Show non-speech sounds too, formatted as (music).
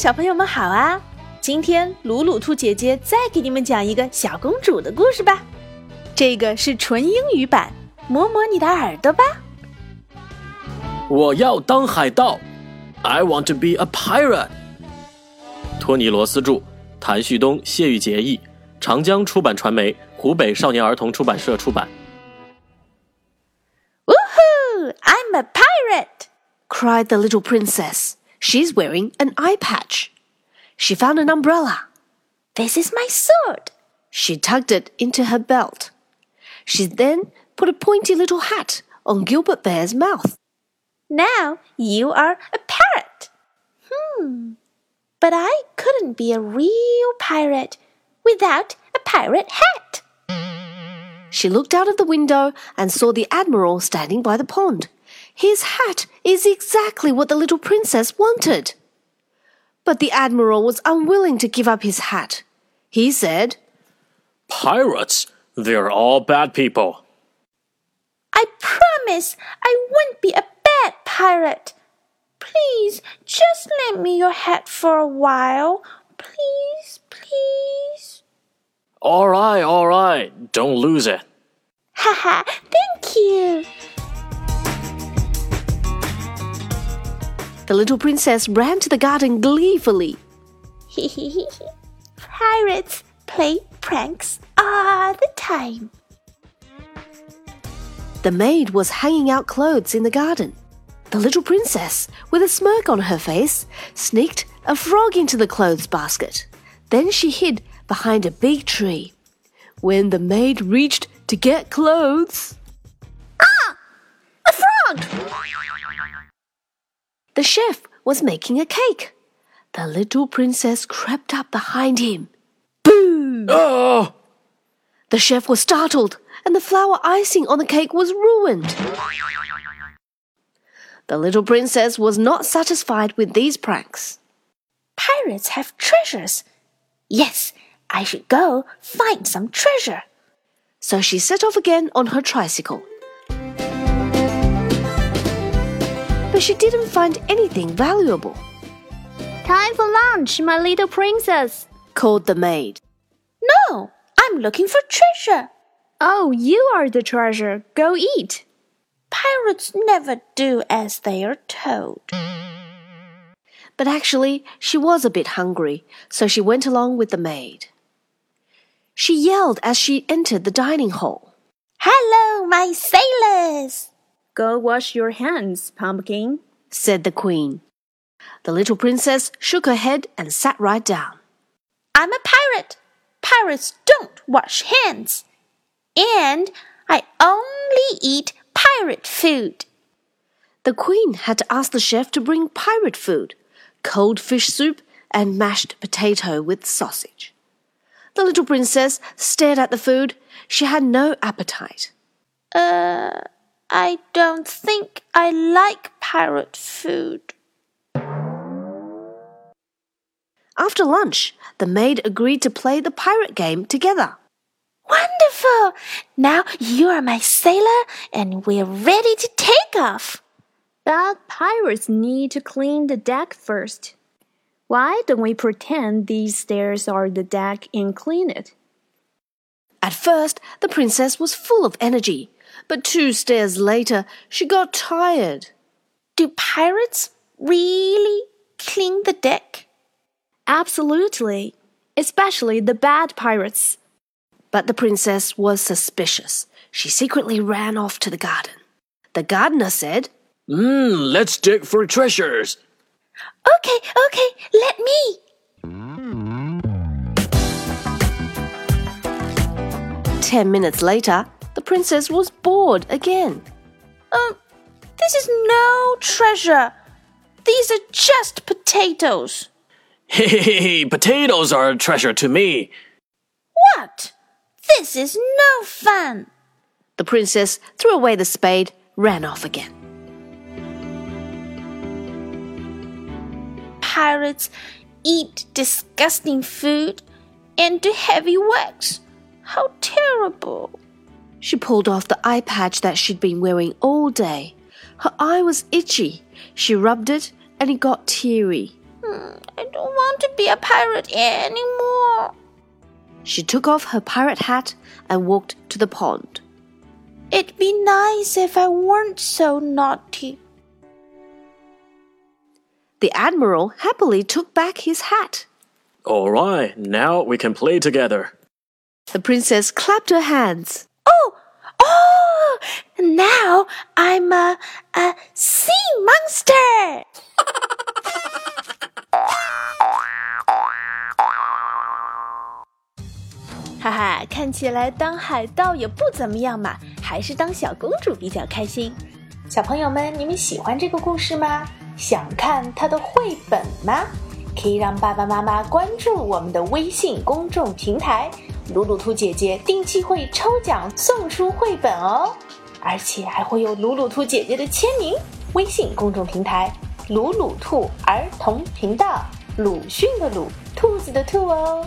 小朋友们好啊！今天鲁鲁兔姐姐再给你们讲一个小公主的故事吧。这个是纯英语版，摸摸你的耳朵吧。我要当海盗，I want to be a pirate。托尼·罗斯著，谭旭东、谢玉杰译，长江出版传媒、湖北少年儿童出版社出版。Woohoo! I'm a pirate! cried the little princess. She's wearing an eye patch. She found an umbrella. This is my sword. She tucked it into her belt. She then put a pointy little hat on Gilbert Bear's mouth. Now you are a parrot. Hmm. But I couldn't be a real pirate without a pirate hat. She looked out of the window and saw the Admiral standing by the pond. His hat is exactly what the little princess wanted. But the Admiral was unwilling to give up his hat. He said, Pirates? They're all bad people. I promise I won't be a bad pirate. Please, just lend me your hat for a while. Please, please. All right, all right. Don't lose it. (laughs) Haha, thank you. The little princess ran to the garden gleefully. (laughs) Pirates play pranks all the time. The maid was hanging out clothes in the garden. The little princess, with a smirk on her face, sneaked a frog into the clothes basket. Then she hid behind a big tree. When the maid reached to get clothes, Ah! A frog! The chef was making a cake. The little princess crept up behind him. Boo! Oh! Ah! The chef was startled, and the flour icing on the cake was ruined. The little princess was not satisfied with these pranks. Pirates have treasures. Yes, I should go find some treasure. So she set off again on her tricycle. But she didn't find anything valuable, Time for lunch, my little princess. called the maid. No, I'm looking for treasure. Oh, you are the treasure. Go eat. Pirates never do as they are told. But actually, she was a bit hungry, so she went along with the maid. She yelled as she entered the dining hall. Hello, my sailors! Go wash your hands, pumpkin. said the queen. The little princess shook her head and sat right down. I'm a pirate. Pirates don't wash hands. And I only eat pirate food. The queen had to ask the chef to bring pirate food cold fish soup and mashed potato with sausage. The little princess stared at the food. She had no appetite. Uh, I don't think I like pirate food. After lunch, the maid agreed to play the pirate game together. Wonderful! Now you are my sailor and we're ready to take off. But pirates need to clean the deck first. Why don't we pretend these stairs are the deck and clean it? At first, the princess was full of energy, but two stairs later, she got tired. Do pirates really clean the deck? Absolutely. Especially the bad pirates. But the princess was suspicious. She secretly ran off to the garden. The gardener said, Mmm, let's dig for treasures. Okay, okay, let me. Ten minutes later, the princess was bored again. Um, this is no treasure. These are just potatoes. (laughs) Hey, potatoes are a treasure to me. What? This is no fun. The princess threw away the spade, ran off again. Pirates eat disgusting food and do heavy works. How terrible. She pulled off the eye patch that she'd been wearing all day. Her eye was itchy. She rubbed it and it got teary. Hmm, I don't want to be a pirate anymore. She took off her pirate hat and walked to the pond. It'd be nice if I weren't so naughty. The Admiral happily took back his hat. All right, now we can play together. The princess clapped her hands. Oh, oh! Now I'm a a sea monster. (laughs) 哈哈，看起来当海盗也不怎么样嘛，还是当小公主比较开心。小朋友们，你们喜欢这个故事吗？想看它的绘本吗？可以让爸爸妈妈关注我们的微信公众平台，鲁鲁兔姐姐定期会抽奖送出绘本哦，而且还会有鲁鲁兔姐姐的签名。微信公众平台鲁鲁兔儿童频道，鲁迅的鲁，兔子的兔哦。